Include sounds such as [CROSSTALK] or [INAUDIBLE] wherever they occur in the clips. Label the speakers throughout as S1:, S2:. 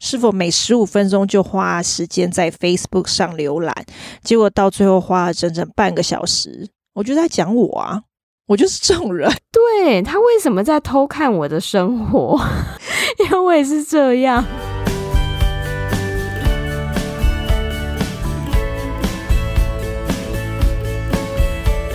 S1: 是否每十五分钟就花时间在 Facebook 上浏览？结果到最后花了整整半个小时。我就在讲我啊，我就是这种人。[LAUGHS]
S2: 对，他为什么在偷看我的生活？[LAUGHS] 因为是这样。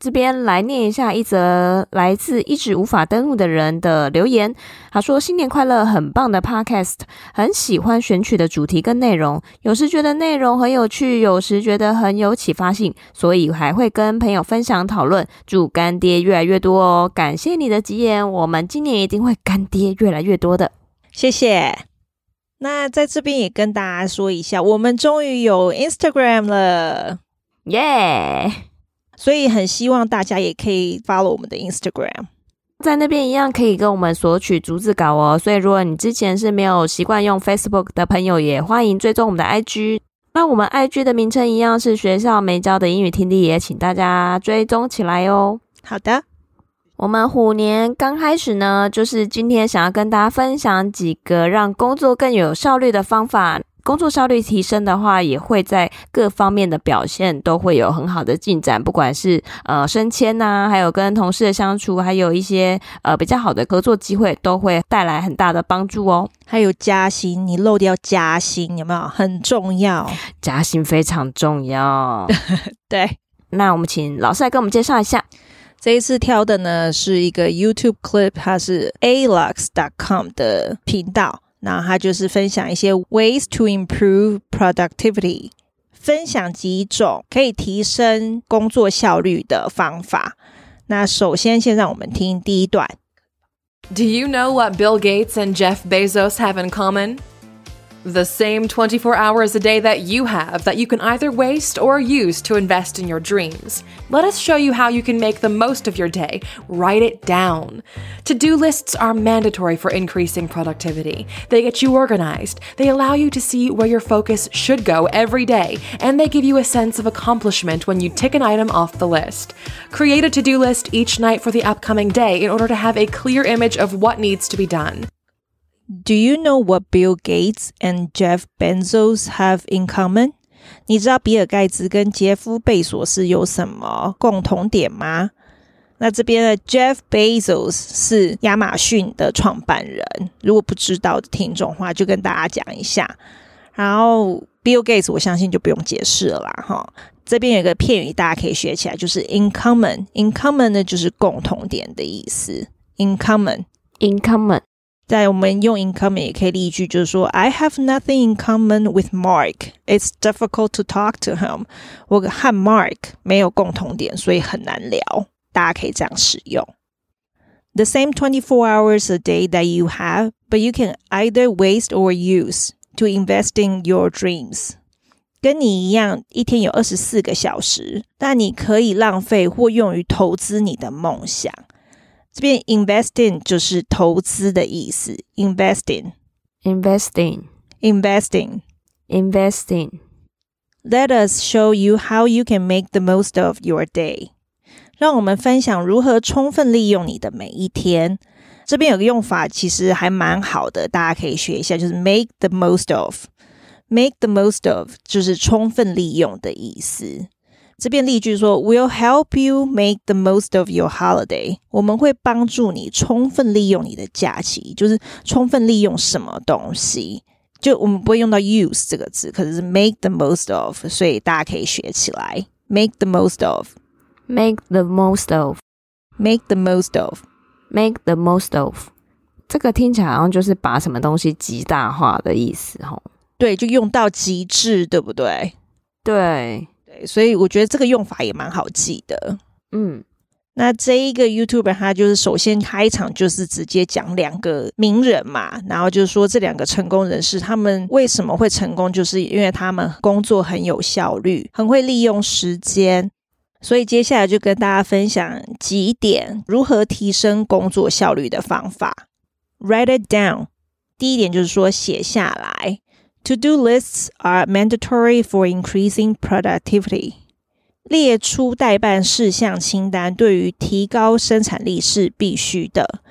S2: 这边来念一下一则来自一直无法登录的人的留言。他说：“新年快乐，很棒的 Podcast，很喜欢选取的主题跟内容。有时觉得内容很有趣，有时觉得很有启发性，所以还会跟朋友分享讨论。祝干爹越来越多哦！感谢你的吉言，我们今年一定会干爹越来越多的。
S1: 谢谢。那在这边也跟大家说一下，我们终于有 Instagram 了，
S2: 耶、yeah!！”
S1: 所以很希望大家也可以 follow 我们的 Instagram，
S2: 在那边一样可以跟我们索取逐字稿哦。所以如果你之前是没有习惯用 Facebook 的朋友，也欢迎追踪我们的 IG。那我们 IG 的名称一样是学校没教的英语听力，也请大家追踪起来哦。
S1: 好的，
S2: 我们虎年刚开始呢，就是今天想要跟大家分享几个让工作更有效率的方法。工作效率提升的话，也会在各方面的表现都会有很好的进展，不管是呃升迁呐，还有跟同事的相处，还有一些呃比较好的合作机会，都会带来很大的帮助哦。
S1: 还有加薪，你漏掉加薪有没有？很重要，
S2: 加薪非常重要。[LAUGHS]
S1: 对，
S2: 那我们请老师来跟我们介绍一下。
S1: 这一次挑的呢是一个 YouTube clip，它是 alux.com 的频道。那他就是分享一些 ways to improve productivity，分享几种可以提升工作效率的方法。那首先，先让我们听第一段。
S3: Do you know what Bill Gates and Jeff Bezos have in common? The same 24 hours a day that you have that you can either waste or use to invest in your dreams. Let us show you how you can make the most of your day. Write it down. To do lists are mandatory for increasing productivity. They get you organized, they allow you to see where your focus should go every day, and they give you a sense of accomplishment when you tick an item off the list. Create a to do list each night for the upcoming day in order to have a clear image of what needs to be done.
S1: Do you know what Bill Gates and Jeff Bezos have in common？你知道比尔盖茨跟杰夫贝索斯有什么共同点吗？那这边的 Jeff Bezos 是亚马逊的创办人，如果不知道的听众的话，就跟大家讲一下。然后 Bill Gates 我相信就不用解释了啦，哈。这边有个片语大家可以学起来，就是 in common。in common 呢就是共同点的意思。in common，in common。在我们用 in common 也可以例句，就是说 I have nothing in common with Mark. It's difficult to talk to him. 我和 Mark 没有共同点，所以很难聊。大家可以这样使用。The same 24 hours a day that you have, but you can either waste or use to invest in your dreams. 跟你一样，一天有二十四个小时，但你可以浪费或用于投资你的梦想。 这边 investing 就是投资的意思，investing，investing，investing，investing。Let us show you how you can make the most of your day。让我们分享如何充分利用你的每一天。这边有个用法，其实还蛮好的，大家可以学一下，就是 make the most of。make the most of 就是充分利用的意思。这边例句说，We'll help you make the most of your holiday。我们会帮助你充分利用你的假期，就是充分利用什么东西。就我们不会用到 use 这个字，可是是 make the most of，所以大家可以学起来。Make the most of，make
S2: the most of，make
S1: the most of，make
S2: the most of。这个听起来好像就是把什么东西极大化的意思，吼。
S1: 对，就用到极致，对不对？
S2: 对。
S1: 所以我觉得这个用法也蛮好记的。
S2: 嗯，
S1: 那这一个 YouTuber 他就是首先开场就是直接讲两个名人嘛，然后就是说这两个成功人士他们为什么会成功，就是因为他们工作很有效率，很会利用时间。所以接下来就跟大家分享几点如何提升工作效率的方法。Write it down。第一点就是说写下来。To-do lists are mandatory for increasing productivity。列出待办事项清单，对于提高生产力是必须的。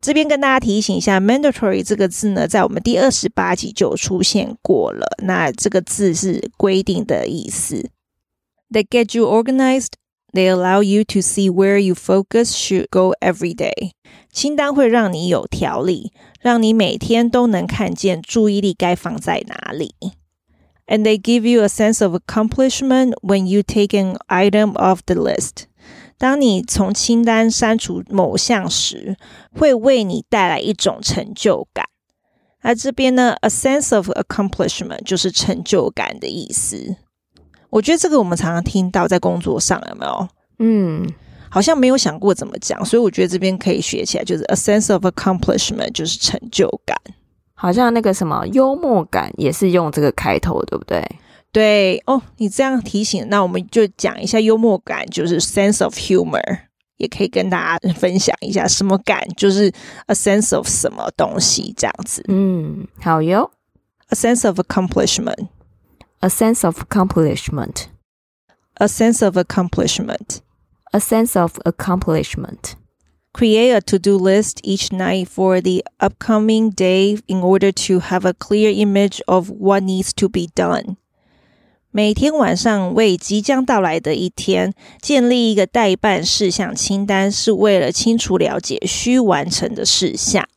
S1: 这边跟大家提醒一下，mandatory 这个字呢，在我们第二十八集就出现过了。那这个字是规定的意思。They get you organized. They allow you to see where your focus should go every day. 清单会让你有条理，让你每天都能看见注意力该放在哪里。And they give you a sense of accomplishment when you take an item off the list. 当你从清单删除某项时，会为你带来一种成就感。那这边呢，a sense of accomplishment 就是成就感的意思。我觉得这个我们常常听到在工作上有没有？
S2: 嗯，
S1: 好像没有想过怎么讲，所以我觉得这边可以学起来，就是 a sense of accomplishment 就是成就感。
S2: 好像那个什么幽默感也是用这个开头，对不对？
S1: 对哦，你这样提醒，那我们就讲一下幽默感，就是 sense of humor，也可以跟大家分享一下什么感，就是 a sense of 什么东西这样子。
S2: 嗯，好哟
S1: ，a sense of accomplishment，a
S2: sense of accomplishment，a
S1: sense of accomplishment，a
S2: sense of
S1: accomplishment。Create a to-do list each night for the upcoming day in order to have a clear image of what needs to be done. 每天晚上为即将到来的一天建立一个待办事项清单，是为了清楚了解需完成的事项。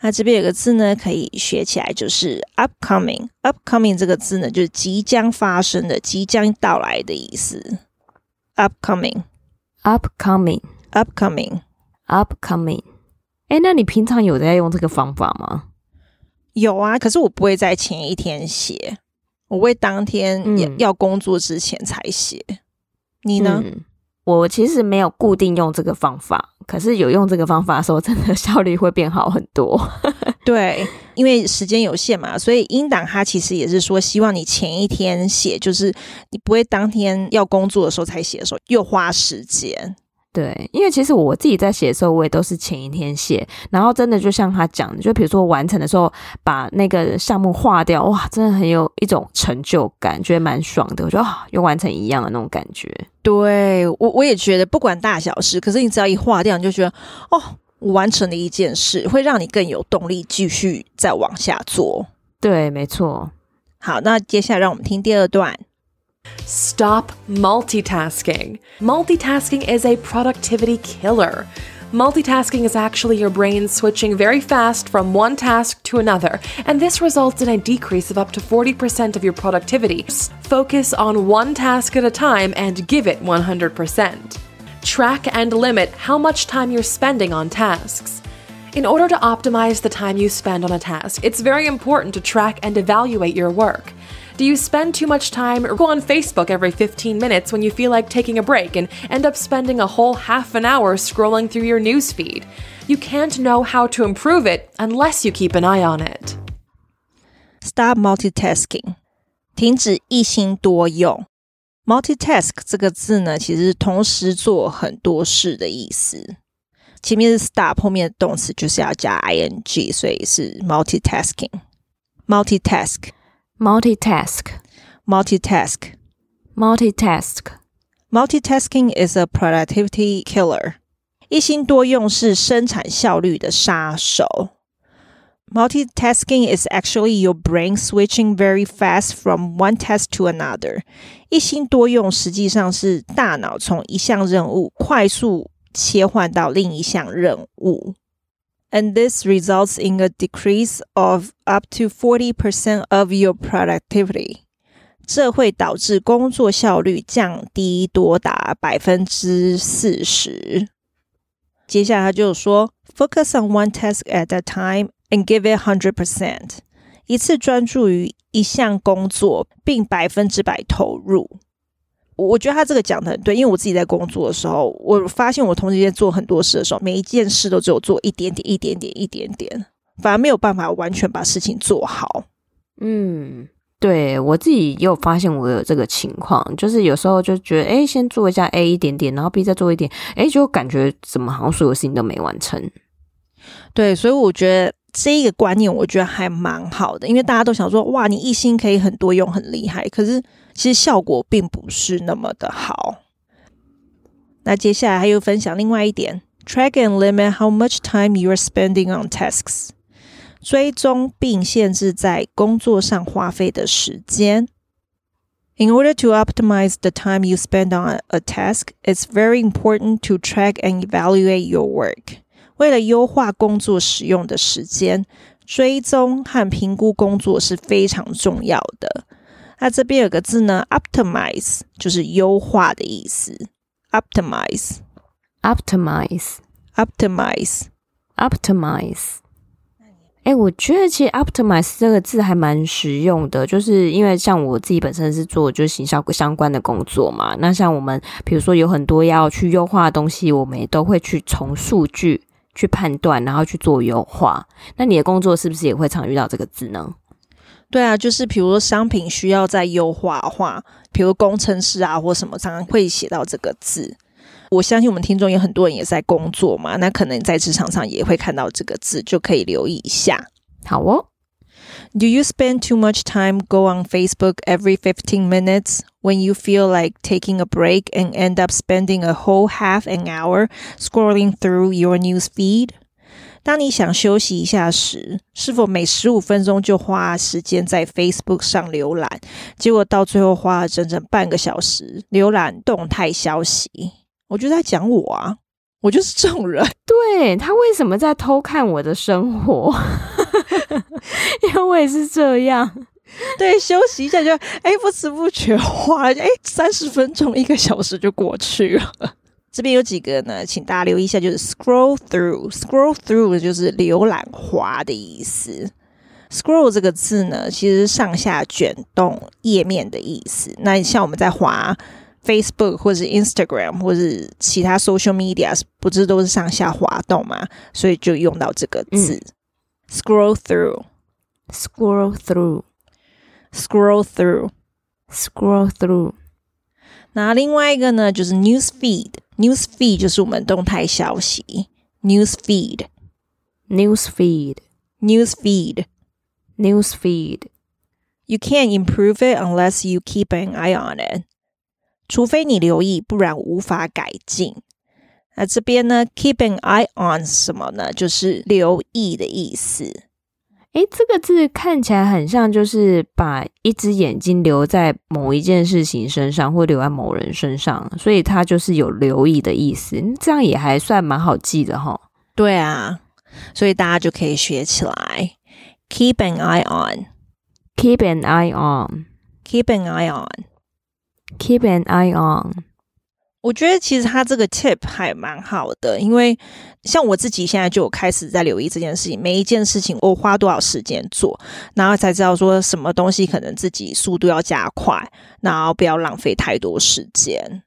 S1: 那这边有个字呢，可以学起来，就是 upcoming。upcoming 这个字呢，就是即将发生的、即将到来的意思。 upcoming，upcoming，upcoming。
S2: Upcoming，哎，那你平常有在用这个方法吗？
S1: 有啊，可是我不会在前一天写，我会当天要要工作之前才写。嗯、你呢？
S2: 嗯，我其实没有固定用这个方法，可是有用这个方法的时候，真的效率会变好很多。
S1: 对，因为时间有限嘛，所以英党他其实也是说，希望你前一天写，就是你不会当天要工作的时候才写的时候，又花时间。
S2: 对，因为其实我自己在写的时候，我也都是前一天写，然后真的就像他讲的，就比如说完成的时候，把那个项目划掉，哇，真的很有一种成就感，觉得蛮爽的。我觉得啊，又完成一样的那种感觉。
S1: 对，我我也觉得，不管大小事，可是你只要一划掉，你就觉得哦，我完成了一件事，会让你更有动力继续再往下做。
S2: 对，没错。
S1: 好，那接下来让我们听第二段。
S3: Stop multitasking. Multitasking is a productivity killer. Multitasking is actually your brain switching very fast from one task to another, and this results in a decrease of up to 40% of your productivity. Focus on one task at a time and give it 100%. Track and limit how much time you're spending on tasks. In order to optimize the time you spend on a task, it's very important to track and evaluate your work. Do you spend too much time or go on Facebook every 15 minutes when you feel like taking a break and end up spending a whole half an hour scrolling through your newsfeed? You can't know how to improve it unless you keep an eye on it.
S1: Stop multitasking. 停止一心多用。 Multitask 这个字呢，其实是同时做很多事的意思。前面是 stop，后面的动词就是要加 ing，所以是 multitasking。multitask。
S2: Multitask,
S1: multitask,
S2: multitask.
S1: Multitasking is a productivity killer. 一心多用是生产效率的杀手。Multitasking is actually your brain switching very fast from one task to another. 一心多用实际上是大脑从一项任务快速切换到另一项任务。and this results in a decrease of up to 40% of your productivity. 这会导致工作效率降低多达百分之四十。接下来他就说，Focus on one task at a time and give it hundred percent。一次专注于一项工作，并百分之百投入。我觉得他这个讲的很对，因为我自己在工作的时候，我发现我同时间做很多事的时候，每一件事都只有做一点点、一点点、一点点，反而没有办法完全把事情做好。
S2: 嗯，对，我自己也有发现我有这个情况，就是有时候就觉得，哎，先做一下 A 一点点，然后 B 再做一点，哎，就感觉怎么好像所有事情都没完成。
S1: 对，所以我觉得这一个观念，我觉得还蛮好的，因为大家都想说，哇，你一心可以很多用，很厉害，可是。其实效果并不是那么的好。那接下来还有分享另外一点：track and limit how much time you are spending on tasks，追踪并限制在工作上花费的时间。In order to optimize the time you spend on a task, it's very important to track and evaluate your work。 为了优化工作使用的时间，追踪和评估工作是非常重要的。那这边有个字呢，optimize 就是优化的意思。
S2: optimize，optimize，optimize，optimize。哎，我觉得其实 optimize 这个字还蛮实用的，就是因为像我自己本身是做就是行销相关的工作嘛。那像我们比如说有很多要去优化的东西，我们也都会去从数据去判断，然后去做优化。那你的工作是不是也会常遇到这个字呢？
S1: 对啊，就是比如说商品需要再优化的话，比如工程师啊或什么，常常会写到这个字。我相信我们听众有很多人也在工作嘛，那可能在职场上也会看到这个字，就可以留意一下。
S2: 好哦。
S1: Do you spend too much time go on Facebook every fifteen minutes when you feel like taking a break and end up spending a whole half an hour scrolling through your news feed? 当你想休息一下时，是否每十五分钟就花时间在 Facebook 上浏览？结果到最后花了整整半个小时浏览动态消息。我就在讲我啊，我就是这种人。
S2: 对，他为什么在偷看我的生活？ [LAUGHS] 因为我也是这样。
S1: 对，休息一下就哎，不知不觉花了哎三十分钟，一个小时就过去了。这边有几个呢，请大家留意一下，就是 scroll through，scroll through 就是浏览滑的意思。scroll 这个字呢，其实是上下卷动页面的意思。那像我们在滑 Facebook 或者是 Instagram 或是其他 social media，不是都是上下滑动嘛？所以就用到这个字，嗯，scroll
S2: through，scroll
S1: through，scroll
S2: through，scroll through。
S1: 那另外一个呢，就是 news feed。News feed 就是我们动态消息。News
S2: feed，news
S1: feed，news feed，news feed。You can't improve it unless you keep an eye on it。除非你留意，不然无法改进。那这边呢，keep an eye on 什么呢？就是留意的意思。
S2: 诶，这个字看起来很像，就是把一只眼睛留在某一件事情身上，或留在某人身上，所以它就是有留意的意思。这样也还算蛮好记的哈。
S1: 对啊，所以大家就可以学起来。Keep an eye on，keep
S2: an eye on，keep
S1: an eye on，keep
S2: an eye on。
S1: 我觉得其实他这个 tip 还蛮好的，因为像我自己现在就开始在留意这件事情，每一件事情我花多少时间做，然后才知道说什么东西可能自己速度要加快，然后不要浪费太多时间。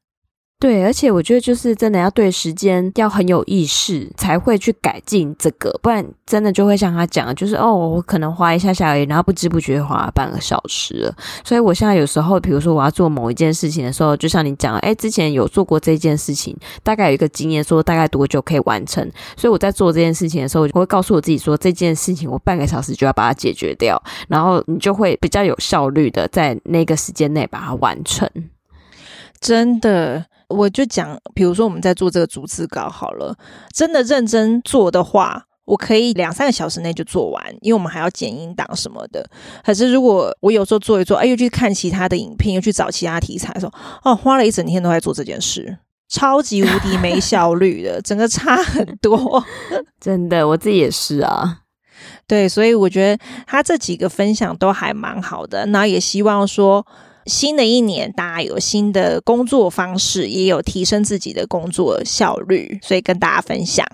S2: 对，而且我觉得就是真的要对时间要很有意识，才会去改进这个，不然真的就会像他讲，就是哦，我可能花一下下而已，然后不知不觉花了半个小时了。所以我现在有时候，比如说我要做某一件事情的时候，就像你讲，哎，之前有做过这件事情，大概有一个经验，说大概多久可以完成。所以我在做这件事情的时候，我会告诉我自己说，这件事情我半个小时就要把它解决掉，然后你就会比较有效率的在那个时间内把它完成。
S1: 真的。我就讲，比如说我们在做这个逐字稿好了，真的认真做的话，我可以两三个小时内就做完，因为我们还要剪音档什么的。可是如果我有时候做一做，哎，又去看其他的影片，又去找其他题材的时候，哦，花了一整天都在做这件事，超级无敌没效率的，整个差很多。[LAUGHS]
S2: 真的，我自己也是啊。
S1: 对，所以我觉得他这几个分享都还蛮好的，那也希望说。新的一年，大家有新的工作方式，也有提升自己的工作效率，所以跟大家分享。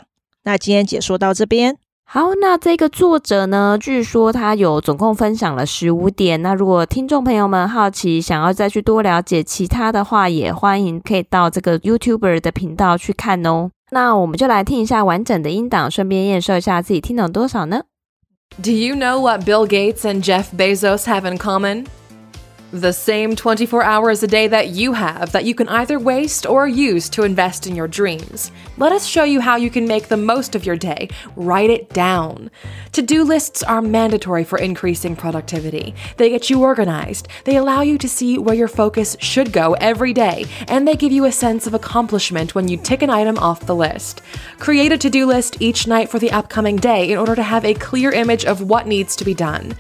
S1: 那今天解说到这边。
S2: 好，那这个作者呢，据说他有总共分享了十五点。那如果听众朋友们好奇，想要再去多了解其他的话，也欢迎可以到这个 YouTuber 的频道去看哦。那我们就来听一下完整的音档，顺便验收一下自己听懂多少呢
S3: ？Do you know what Bill Gates and Jeff Bezos have in common? The same 24 hours a day that you have that you can either waste or use to invest in your dreams. Let us show you how you can make the most of your day. Write it down. To do lists are mandatory for increasing productivity. They get you organized, they allow you to see where your focus should go every day, and they give you a sense of accomplishment when you tick an item off the list. Create a to do list each night for the upcoming day in order to have a clear image of what needs to be done.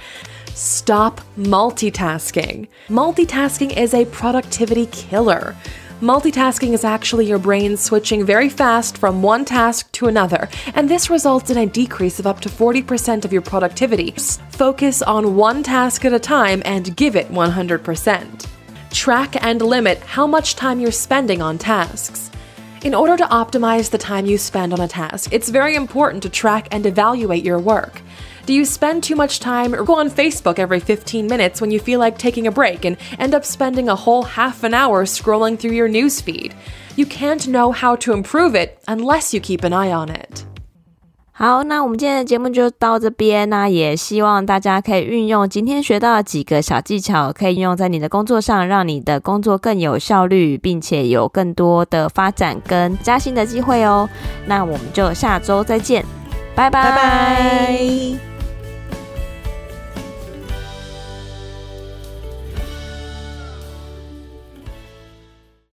S3: Stop multitasking. Multitasking is a productivity killer. Multitasking is actually your brain switching very fast from one task to another, and this results in a decrease of up to 40% of your productivity. Focus on one task at a time and give it 100%. Track and limit how much time you're spending on tasks. In order to optimize the time you spend on a task, it's very important to track and evaluate your work. Do you spend too much time or go on Facebook every 15 minutes when you feel like taking a break and end up spending a whole half an hour scrolling through your newsfeed? You can't know how to improve it unless you keep an eye on it.
S2: 好，那我们今天的节目就到这边。那也希望大家可以运用今天学到的几个小技巧，可以运用在你的工作上，让你的工作更有效率，并且有更多的发展跟加薪的机会哦。那我们就下周再见，拜拜。拜拜。